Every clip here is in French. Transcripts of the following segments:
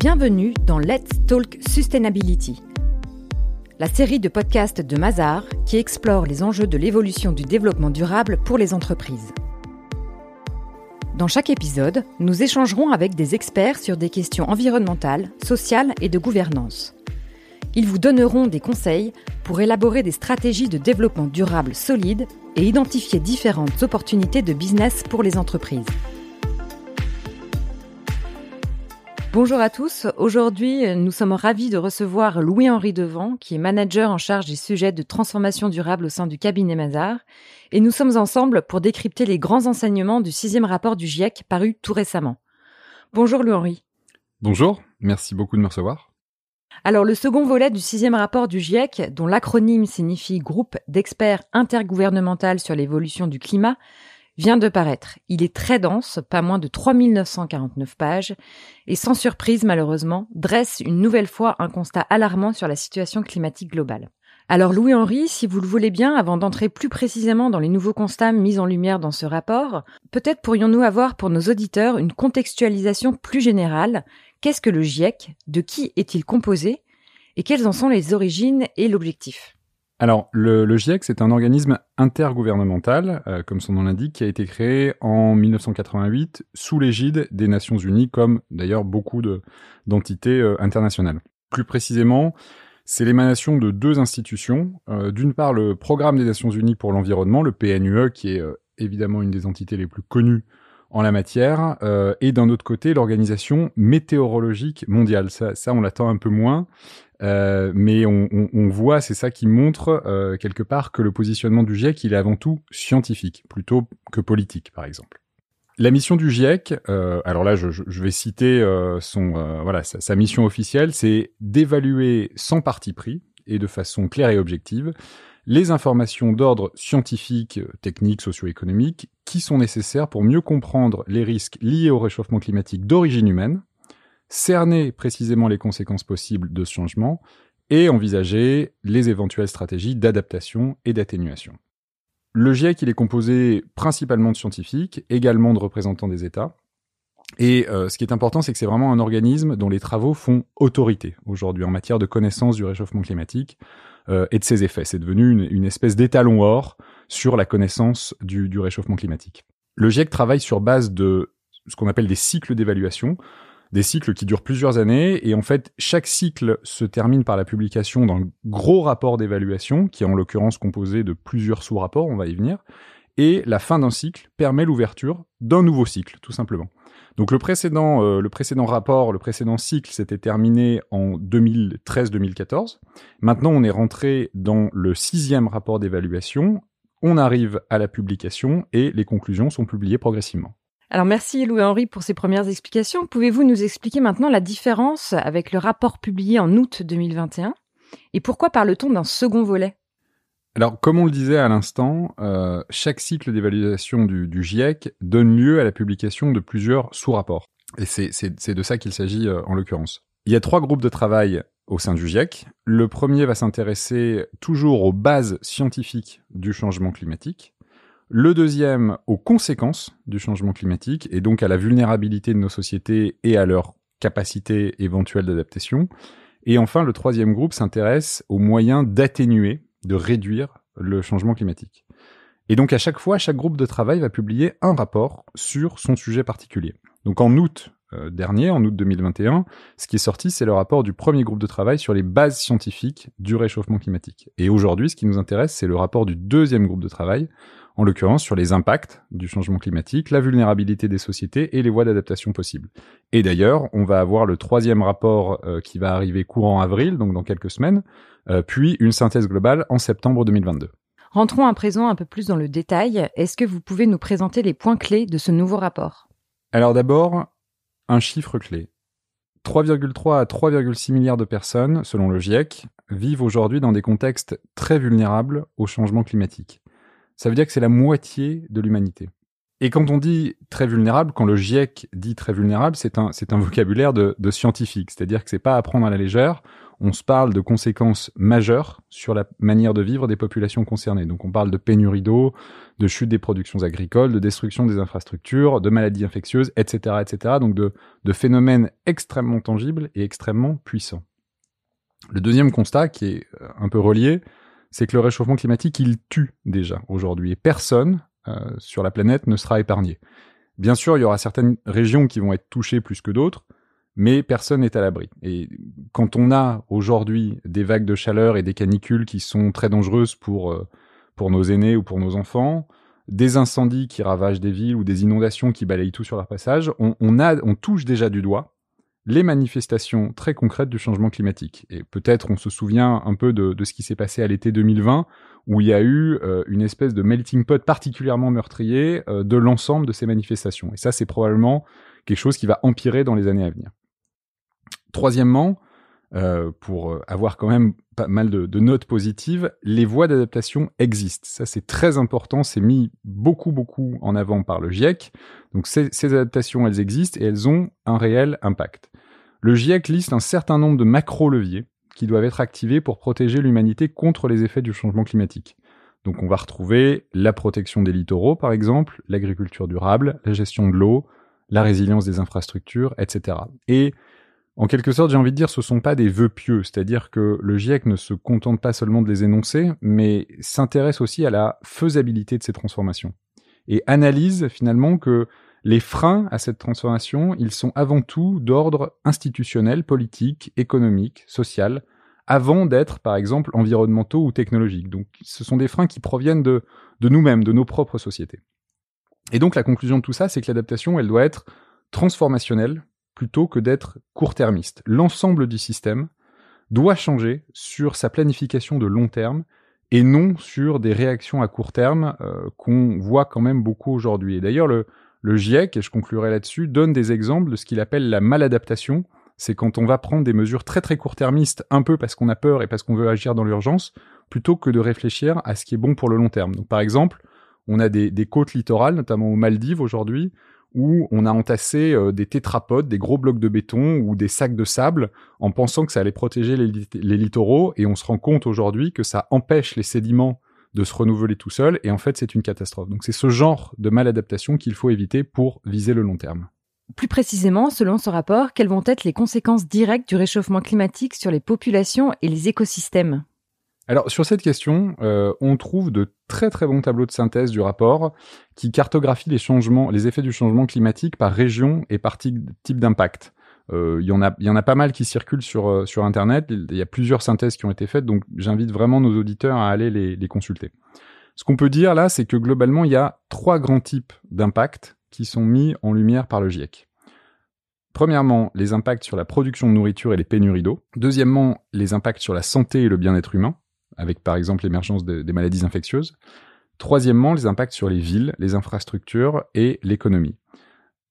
Bienvenue dans Let's Talk Sustainability, la série de podcasts de Mazar qui explore les enjeux de l'évolution du développement durable pour les entreprises. Dans chaque épisode, nous échangerons avec des experts sur des questions environnementales, sociales et de gouvernance. Ils vous donneront des conseils pour élaborer des stratégies de développement durable solides et identifier différentes opportunités de business pour les entreprises. Bonjour à tous. Aujourd'hui, nous sommes ravis de recevoir Louis-Henri Devant, qui est manager en charge des sujets de transformation durable au sein du cabinet Mazar. Et nous sommes ensemble pour décrypter les grands enseignements du sixième rapport du GIEC paru tout récemment. Bonjour Louis-Henri. Bonjour, merci beaucoup de me recevoir. Alors, le second volet du sixième rapport du GIEC, dont l'acronyme signifie Groupe d'experts intergouvernemental sur l'évolution du climat, vient de paraître. Il est très dense, pas moins de 3949 pages, et sans surprise malheureusement, dresse une nouvelle fois un constat alarmant sur la situation climatique globale. Alors Louis-Henri, si vous le voulez bien, avant d'entrer plus précisément dans les nouveaux constats mis en lumière dans ce rapport, peut-être pourrions-nous avoir pour nos auditeurs une contextualisation plus générale. Qu'est-ce que le GIEC? De qui est-il composé? Et quelles en sont les origines et l'objectif? Alors, le, GIEC, c'est un organisme intergouvernemental, euh, comme son nom l'indique, qui a été créé en 1988 sous l'égide des Nations Unies, comme d'ailleurs beaucoup d'entités euh, internationales. Plus précisément, c'est l'émanation de deux institutions. Euh, d'une part, le Programme des Nations Unies pour l'environnement, le PNUE, qui est évidemment une des entités les plus connues en la matière, et d'un autre côté, l'Organisation météorologique mondiale. Ça, on l'attend un peu moins. Euh, mais on, voit, c'est ça qui montre euh, quelque part que le positionnement du GIEC, il est avant tout scientifique, plutôt que politique, par exemple. La mission du GIEC, euh, alors là, je, vais citer euh, son, euh, voilà, sa, sa, mission officielle, c'est d'évaluer sans parti pris et de façon claire et objective les informations d'ordre scientifique, technique, socio-économique qui sont nécessaires pour mieux comprendre les risques liés au réchauffement climatique d'origine humaine, cerner précisément les conséquences possibles de ce changement et envisager les éventuelles stratégies d'adaptation et d'atténuation. Le GIEC, il est composé principalement de scientifiques, également de représentants des États. Et euh, ce qui est important, c'est que c'est vraiment un organisme dont les travaux font autorité aujourd'hui en matière de connaissance du réchauffement climatique et de ses effets. C'est devenu une, une espèce d'étalon or sur la connaissance du, du réchauffement climatique. Le GIEC travaille sur base de ce qu'on appelle des cycles d'évaluation des cycles qui durent plusieurs années et en fait chaque cycle se termine par la publication d'un gros rapport d'évaluation qui est en l'occurrence composé de plusieurs sous-rapports, on va y venir, et la fin d'un cycle permet l'ouverture d'un nouveau cycle tout simplement. Donc le précédent, euh, le rapport, le précédent cycle s'était terminé en 2013-2014. Maintenant, on est rentré dans le sixième rapport d'évaluation. On arrive à la publication et les conclusions sont publiées progressivement. Alors merci Louis-Henri pour ces premières explications. Pouvez-vous nous expliquer maintenant la différence avec le rapport publié en août 2021 et pourquoi parle-t-on d'un second volet? Alors, comme on le disait à l'instant, euh, chaque cycle d'évaluation du, GIEC donne lieu à la publication de plusieurs sous-rapports. Et c'est de ça qu'il s'agit euh, en l'occurrence. Il y a trois groupes de travail au sein du GIEC. Le premier va s'intéresser toujours aux bases scientifiques du changement climatique le deuxième aux conséquences du changement climatique et donc à la vulnérabilité de nos sociétés et à leur capacité éventuelle d'adaptation. Et enfin, le troisième groupe s'intéresse aux moyens d'atténuer, de réduire le changement climatique. Et donc à chaque fois, chaque groupe de travail va publier un rapport sur son sujet particulier. Donc en août euh, dernier, en août 2021, ce qui est sorti, c'est le rapport du premier groupe de travail sur les bases scientifiques du réchauffement climatique. Et aujourd'hui, ce qui nous intéresse, c'est le rapport du deuxième groupe de travail en l'occurrence sur les impacts du changement climatique, la vulnérabilité des sociétés et les voies d'adaptation possibles. Et d'ailleurs, on va avoir le troisième rapport euh, qui va arriver courant avril, donc dans quelques semaines, euh, puis une synthèse globale en septembre 2022. Rentrons à présent un peu plus dans le détail. Est-ce que vous pouvez nous présenter les points clés de ce nouveau rapport? Alors d'abord, un chiffre clé. 3,3 à 3,6 milliards de personnes, selon le GIEC, vivent aujourd'hui dans des contextes très vulnérables au changement climatique ça veut dire que c'est la moitié de l'humanité. Et quand on dit très vulnérable, quand le GIEC dit très vulnérable, c'est un, vocabulaire de, scientifique, c'est-à-dire que c'est pas à prendre à la légère. on se parle de conséquences majeures sur la manière de vivre des populations concernées. Donc on parle de pénurie d'eau, de chute des productions agricoles, de destruction des infrastructures, de maladies infectieuses, etc., etc. Donc de, de phénomènes extrêmement tangibles et extrêmement puissants. Le deuxième constat, qui est euh, un peu relié, c'est que le réchauffement climatique, il tue déjà aujourd'hui, et personne euh, sur la planète ne sera épargné. Bien sûr, il y aura certaines régions qui vont être touchées plus que d'autres, mais personne n'est à l'abri. Et quand on a aujourd'hui des vagues de chaleur et des canicules qui sont très dangereuses pour, euh, pour nos aînés ou pour nos enfants, des incendies qui ravagent des villes ou des inondations qui balayent tout sur leur passage, on, a, on touche déjà du doigt les manifestations très concrètes du changement climatique. Et peut-être on se souvient un peu de, ce qui s'est passé à l'été 2020, où il y a eu euh, une espèce de melting pot particulièrement meurtrier euh, de l'ensemble de ces manifestations. Et ça, c'est probablement quelque chose qui va empirer dans les années à venir. Troisièmement, euh, pour euh, avoir quand même pas mal de, notes positives, les voies d'adaptation existent. Ça, c'est très important. C'est mis beaucoup, beaucoup en avant par le GIEC. Donc, ces, ces, adaptations, elles existent et elles ont un réel impact. Le GIEC liste un certain nombre de macro-leviers qui doivent être activés pour protéger l'humanité contre les effets du changement climatique. Donc, on va retrouver la protection des littoraux, par exemple, l'agriculture durable, la gestion de l'eau, la résilience des infrastructures, etc. Et en quelque sorte, j'ai envie de dire, ce sont pas des vœux pieux, c'est-à-dire que le GIEC ne se contente pas seulement de les énoncer, mais s'intéresse aussi à la faisabilité de ces transformations et analyse finalement que les freins à cette transformation, ils sont avant tout d'ordre institutionnel, politique, économique, social, avant d'être, par exemple, environnementaux ou technologiques. Donc, ce sont des freins qui proviennent de, de nous-mêmes, de nos propres sociétés. Et donc, la conclusion de tout ça, c'est que l'adaptation, elle doit être transformationnelle, plutôt que d'être court-termiste. L'ensemble du système doit changer sur sa planification de long terme et non sur des réactions à court terme euh, qu'on voit quand même beaucoup aujourd'hui. Et d'ailleurs, le, GIEC, et je conclurai là-dessus, donne des exemples de ce qu'il appelle la maladaptation. C'est quand on va prendre des mesures très très court-termistes, un peu parce qu'on a peur et parce qu'on veut agir dans l'urgence, plutôt que de réfléchir à ce qui est bon pour le long terme. Donc par exemple, on a des côtes littorales, notamment aux Maldives aujourd'hui, où on a entassé euh, des tétrapodes, des gros blocs de béton ou des sacs de sable en pensant que ça allait protéger les, les littoraux et on se rend compte aujourd'hui que ça empêche les sédiments de se renouveler tout seul et en fait c'est une catastrophe. Donc c'est ce genre de maladaptation qu'il faut éviter pour viser le long terme. Plus précisément, selon ce rapport, quelles vont être les conséquences directes du réchauffement climatique sur les populations et les écosystèmes? Alors sur cette question, euh, on trouve de très très bons tableaux de synthèse du rapport qui cartographient les changements, les effets du changement climatique par région et par type d'impact. Euh, il y en a, y en a pas mal qui circulent sur euh, sur internet. Il y a plusieurs synthèses qui ont été faites, donc j'invite vraiment nos auditeurs à aller les consulter. Ce qu'on peut dire là, c'est que globalement, il y a trois grands types d'impacts qui sont mis en lumière par le GIEC. Premièrement, les impacts sur la production de nourriture et les pénuries d'eau. Deuxièmement, les impacts sur la santé et le bien-être humain avec par exemple l'émergence de, des maladies infectieuses. Troisièmement, les impacts sur les villes, les infrastructures et l'économie.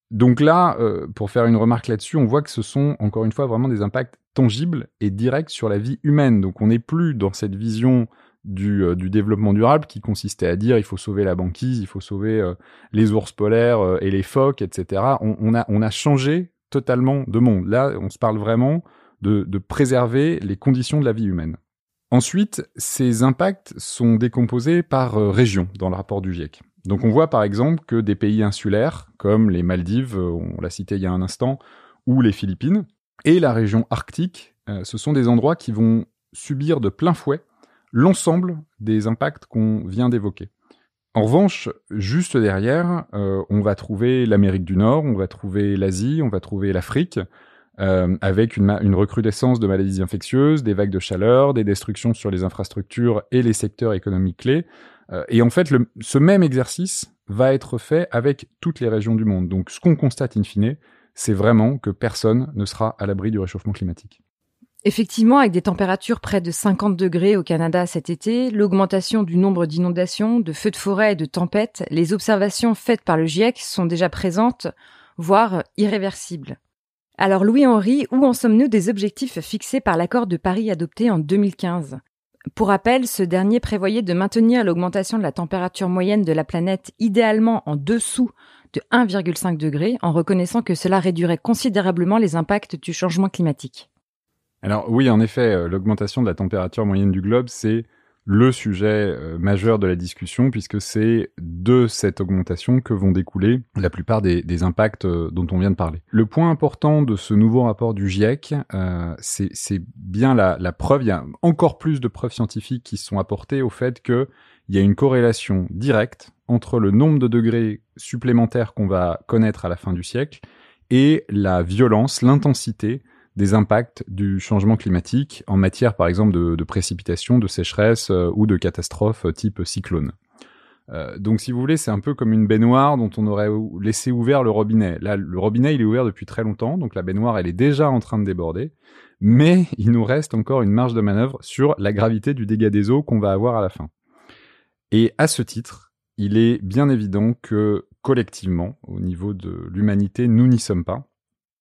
Donc là, euh, pour faire une remarque là-dessus, on voit que ce sont encore une fois vraiment des impacts tangibles et directs sur la vie humaine. Donc on n'est plus dans cette vision du, euh, développement durable qui consistait à dire il faut sauver la banquise, il faut sauver euh, les ours polaires et les phoques, etc. On, a, changé totalement de monde. Là, on se parle vraiment de préserver les conditions de la vie humaine. Ensuite, ces impacts sont décomposés par euh, région dans le rapport du GIEC. Donc on voit par exemple que des pays insulaires, comme les Maldives, euh, on l'a cité il y a un instant, ou les Philippines, et la région arctique, euh, ce sont des endroits qui vont subir de plein fouet l'ensemble des impacts qu'on vient d'évoquer. En revanche, juste derrière, on va trouver l'Amérique du Nord, on va trouver l'Asie, on va trouver l'Afrique, euh, avec une, recrudescence de maladies infectieuses, des vagues de chaleur, des destructions sur les infrastructures et les secteurs économiques clés. Euh, et en fait, le, ce même exercice va être fait avec toutes les régions du monde. Donc ce qu'on constate in fine, c'est vraiment que personne ne sera à l'abri du réchauffement climatique. Effectivement, avec des températures près de 50 degrés au Canada cet été, l'augmentation du nombre d'inondations, de feux de forêt et de tempêtes, les observations faites par le GIEC sont déjà présentes, voire irréversibles. Alors Louis-Henri, où en sommes-nous des objectifs fixés par l'accord de Paris adopté en 2015 Pour rappel, ce dernier prévoyait de maintenir l'augmentation de la température moyenne de la planète idéalement en dessous de 1,5 degré en reconnaissant que cela réduirait considérablement les impacts du changement climatique. Alors oui, en effet, l'augmentation de la température moyenne du globe, c'est le sujet euh, majeur de la discussion, puisque c'est de cette augmentation que vont découler la plupart des, impacts euh, dont on vient de parler. Le point important de ce nouveau rapport du GIEC, euh, c'est bien la, la, preuve, il y a encore plus de preuves scientifiques qui sont apportées au fait qu'il y a une corrélation directe entre le nombre de degrés supplémentaires qu'on va connaître à la fin du siècle et la violence, l'intensité des impacts du changement climatique en matière, par exemple, de, précipitations, de sécheresse euh, ou de catastrophes euh, type cyclone. Euh, donc, si vous voulez, c'est un peu comme une baignoire dont on aurait laissé ouvert le robinet. Là, le robinet, il est ouvert depuis très longtemps, donc la baignoire, elle est déjà en train de déborder. Mais il nous reste encore une marge de manœuvre sur la gravité du dégât des eaux qu'on va avoir à la fin. Et à ce titre, il est bien évident que collectivement, au niveau de l'humanité, nous n'y sommes pas.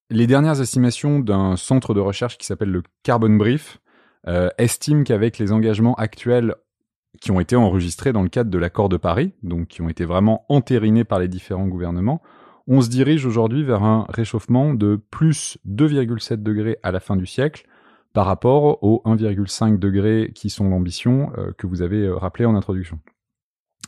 Les dernières estimations d'un centre de recherche qui s'appelle le Carbon Brief euh, estiment qu'avec les engagements actuels qui ont été enregistrés dans le cadre de l'accord de Paris, donc qui ont été vraiment entérinés par les différents gouvernements, on se dirige aujourd'hui vers un réchauffement de plus 2,7 degrés à la fin du siècle par rapport aux 1,5 degrés qui sont l'ambition euh, que vous avez euh, rappelé en introduction.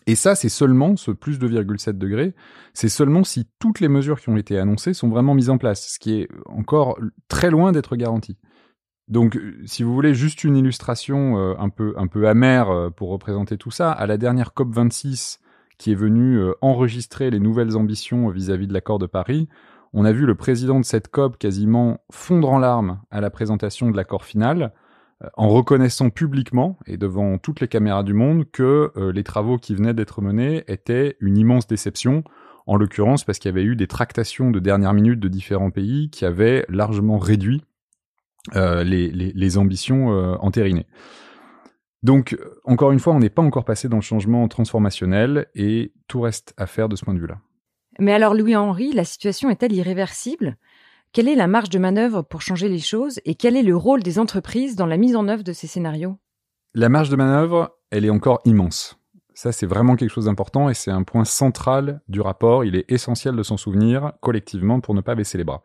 Et ça, c'est seulement, ce plus 2,7 degrés, c'est seulement si toutes les mesures qui ont été annoncées sont vraiment mises en place, ce qui est encore très loin d'être garanti. Donc, euh, si vous voulez juste une illustration euh, un peu un peu amère euh, pour représenter tout ça, à la dernière COP 26 qui est venue enregistrer les nouvelles ambitions vis-à-vis -vis de l'accord de Paris, on a vu le président de cette COP quasiment fondre en larmes à la présentation de l'accord final, en reconnaissant publiquement et devant toutes les caméras du monde que euh, les travaux qui venaient d'être menés étaient une immense déception, en l'occurrence parce qu'il y avait eu des tractations de dernière minute de différents pays qui avaient largement réduit euh, les, ambitions entérinées. Donc, encore une fois, on n'est pas encore passé dans le changement transformationnel et tout reste à faire de ce point de vue-là. Mais alors, Louis-Henri, la situation est-elle irréversible? Quelle est la marge de manœuvre pour changer les choses et quel est le rôle des entreprises dans la mise en œuvre de ces scénarios? La marge de manœuvre, elle est encore immense. Ça, c'est vraiment quelque chose d'important et c'est un point central du rapport. Il est essentiel de s'en souvenir collectivement pour ne pas baisser les bras.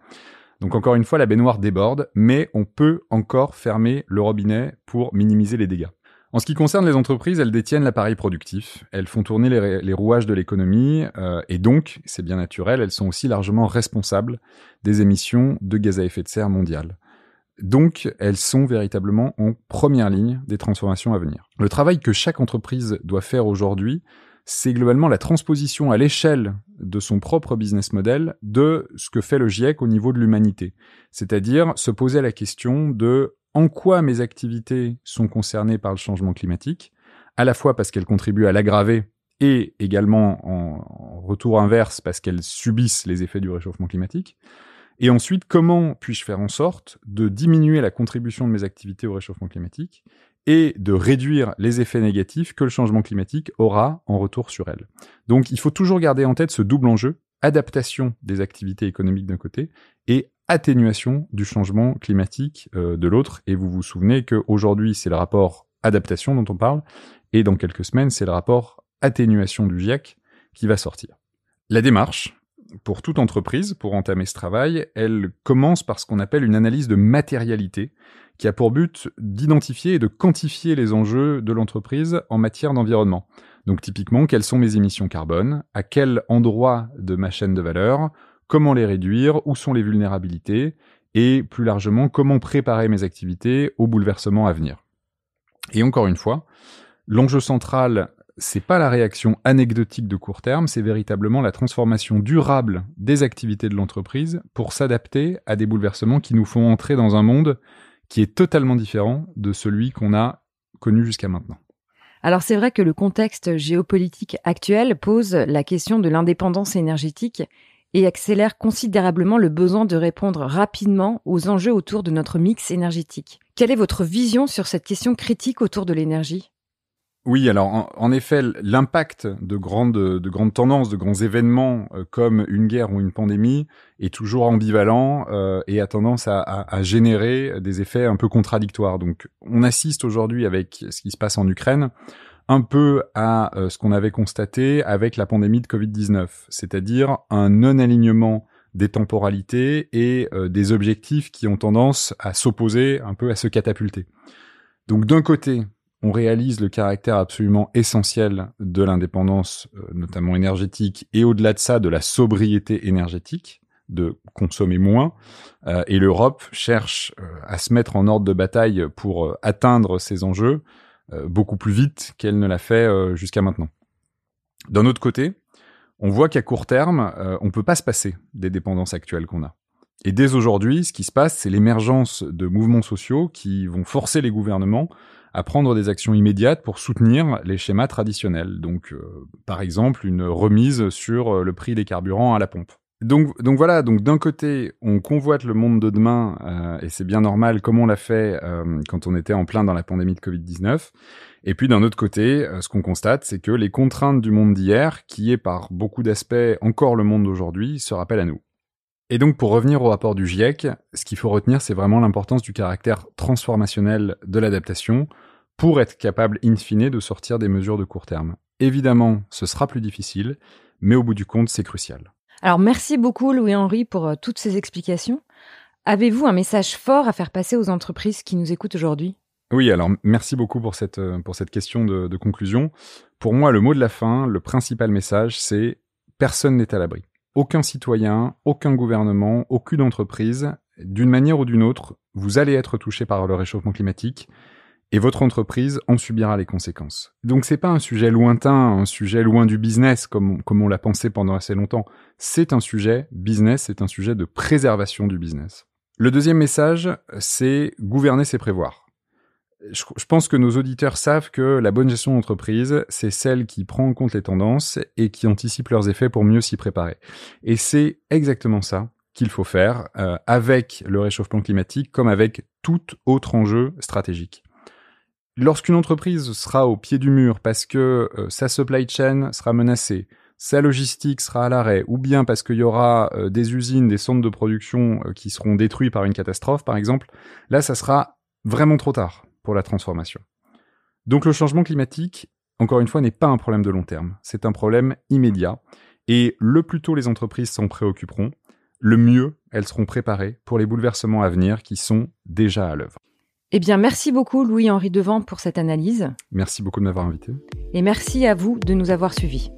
Donc encore une fois, la baignoire déborde, mais on peut encore fermer le robinet pour minimiser les dégâts. En ce qui concerne les entreprises, elles détiennent l'appareil productif, elles font tourner les, rouages de l'économie, euh, et donc, c'est bien naturel, elles sont aussi largement responsables des émissions de gaz à effet de serre mondiales. Donc, elles sont véritablement en première ligne des transformations à venir. Le travail que chaque entreprise doit faire aujourd'hui, c'est globalement la transposition à l'échelle de son propre business model de ce que fait le GIEC au niveau de l'humanité. C'est-à-dire se poser la question de en quoi mes activités sont concernées par le changement climatique, à la fois parce qu'elles contribuent à l'aggraver et également en, retour inverse parce qu'elles subissent les effets du réchauffement climatique. Et ensuite, comment puis-je faire en sorte de diminuer la contribution de mes activités au réchauffement climatique et de réduire les effets négatifs que le changement climatique aura en retour sur elles? Donc il faut toujours garder en tête ce double enjeu, adaptation des activités économiques d'un côté et atténuation du changement climatique euh, de l'autre. Et vous vous souvenez qu'aujourd'hui, c'est le rapport adaptation dont on parle, et dans quelques semaines, c'est le rapport atténuation du GIEC qui va sortir. La démarche, pour toute entreprise, pour entamer ce travail, elle commence par ce qu'on appelle une analyse de matérialité, qui a pour but d'identifier et de quantifier les enjeux de l'entreprise en matière d'environnement. Donc typiquement, quelles sont mes émissions carbone, à quel endroit de ma chaîne de valeur, comment les réduire, où sont les vulnérabilités, et plus largement, comment préparer mes activités aux bouleversements à venir. Et encore une fois, l'enjeu central, c'est pas la réaction anecdotique de court terme, c'est véritablement la transformation durable des activités de l'entreprise pour s'adapter à des bouleversements qui nous font entrer dans un monde qui est totalement différent de celui qu'on a connu jusqu'à maintenant. Alors c'est vrai que le contexte géopolitique actuel pose la question de l'indépendance énergétique et accélère considérablement le besoin de répondre rapidement aux enjeux autour de notre mix énergétique. Quelle est votre vision sur cette question critique autour de l'énergie? Oui, alors en, effet, l'impact de grandes, de grandes tendances, de grands événements euh, comme une guerre ou une pandémie est toujours ambivalent euh, et a tendance à, à, à, générer des effets un peu contradictoires. Donc, on assiste aujourd'hui avec ce qui se passe en Ukraine un peu à euh, ce qu'on avait constaté avec la pandémie de Covid-19, c'est-à-dire un non-alignement des temporalités et euh, des objectifs qui ont tendance à s'opposer un peu à se catapulter. Donc d'un côté, on réalise le caractère absolument essentiel de l'indépendance, euh, notamment énergétique, et au-delà de ça, de la sobriété énergétique, de consommer moins. Euh, et l'Europe cherche à se mettre en ordre de bataille pour atteindre ces enjeux beaucoup plus vite qu'elle ne l'a fait jusqu'à maintenant. D'un autre côté, on voit qu'à court terme, euh, on peut pas se passer des dépendances actuelles qu'on a. Et dès aujourd'hui, ce qui se passe, c'est l'émergence de mouvements sociaux qui vont forcer les gouvernements à prendre des actions immédiates pour soutenir les schémas traditionnels. Donc, euh, par exemple, une remise sur euh, le prix des carburants à la pompe. Donc, donc voilà, donc d'un côté, on convoite le monde de demain, euh, et c'est bien normal, comme on l'a fait euh, quand on était en plein dans la pandémie de Covid-19. Et puis d'un autre côté, euh, ce qu'on constate, c'est que les contraintes du monde d'hier, qui est par beaucoup d'aspects encore le monde d'aujourd'hui, se rappellent à nous. Et donc pour revenir au rapport du GIEC, ce qu'il faut retenir, c'est vraiment l'importance du caractère transformationnel de l'adaptation pour être capable in fine de sortir des mesures de court terme. Évidemment, ce sera plus difficile, mais au bout du compte, c'est crucial. Alors merci beaucoup Louis-Henri pour euh, toutes ces explications. Avez-vous un message fort à faire passer aux entreprises qui nous écoutent aujourd'hui? Oui, alors merci beaucoup pour cette, euh, pour cette question de, de, conclusion. Pour moi, le mot de la fin, le principal message, c'est personne n'est à l'abri. Aucun citoyen, aucun gouvernement, aucune entreprise, d'une manière ou d'une autre, vous allez être touché par le réchauffement climatique et votre entreprise en subira les conséquences. Donc c'est pas un sujet lointain, un sujet loin du business comme, comme on l'a pensé pendant assez longtemps. C'est un sujet business, c'est un sujet de préservation du business. Le deuxième message, c'est gouverner, c'est prévoir. Je, pense que nos auditeurs savent que la bonne gestion d'entreprise, c'est celle qui prend en compte les tendances et qui anticipe leurs effets pour mieux s'y préparer. Et c'est exactement ça qu'il faut faire euh, avec le réchauffement climatique comme avec tout autre enjeu stratégique. Lorsqu'une entreprise sera au pied du mur parce que euh, sa supply chain sera menacée, sa logistique sera à l'arrêt, ou bien parce qu'il y aura euh, des usines, des centres de production qui seront détruits par une catastrophe, par exemple, là, ça sera vraiment trop tard pour la transformation. Donc le changement climatique, encore une fois, n'est pas un problème de long terme, c'est un problème immédiat, et le plus tôt les entreprises s'en préoccuperont, le mieux elles seront préparées pour les bouleversements à venir qui sont déjà à l'œuvre. Eh bien, merci beaucoup Louis-Henri Devant pour cette analyse. Merci beaucoup de m'avoir invité. Et merci à vous de nous avoir suivis.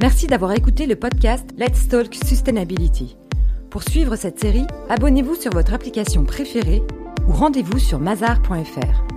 Merci d'avoir écouté le podcast Let's Talk Sustainability. Pour suivre cette série, abonnez-vous sur votre application préférée ou rendez-vous sur mazar.fr.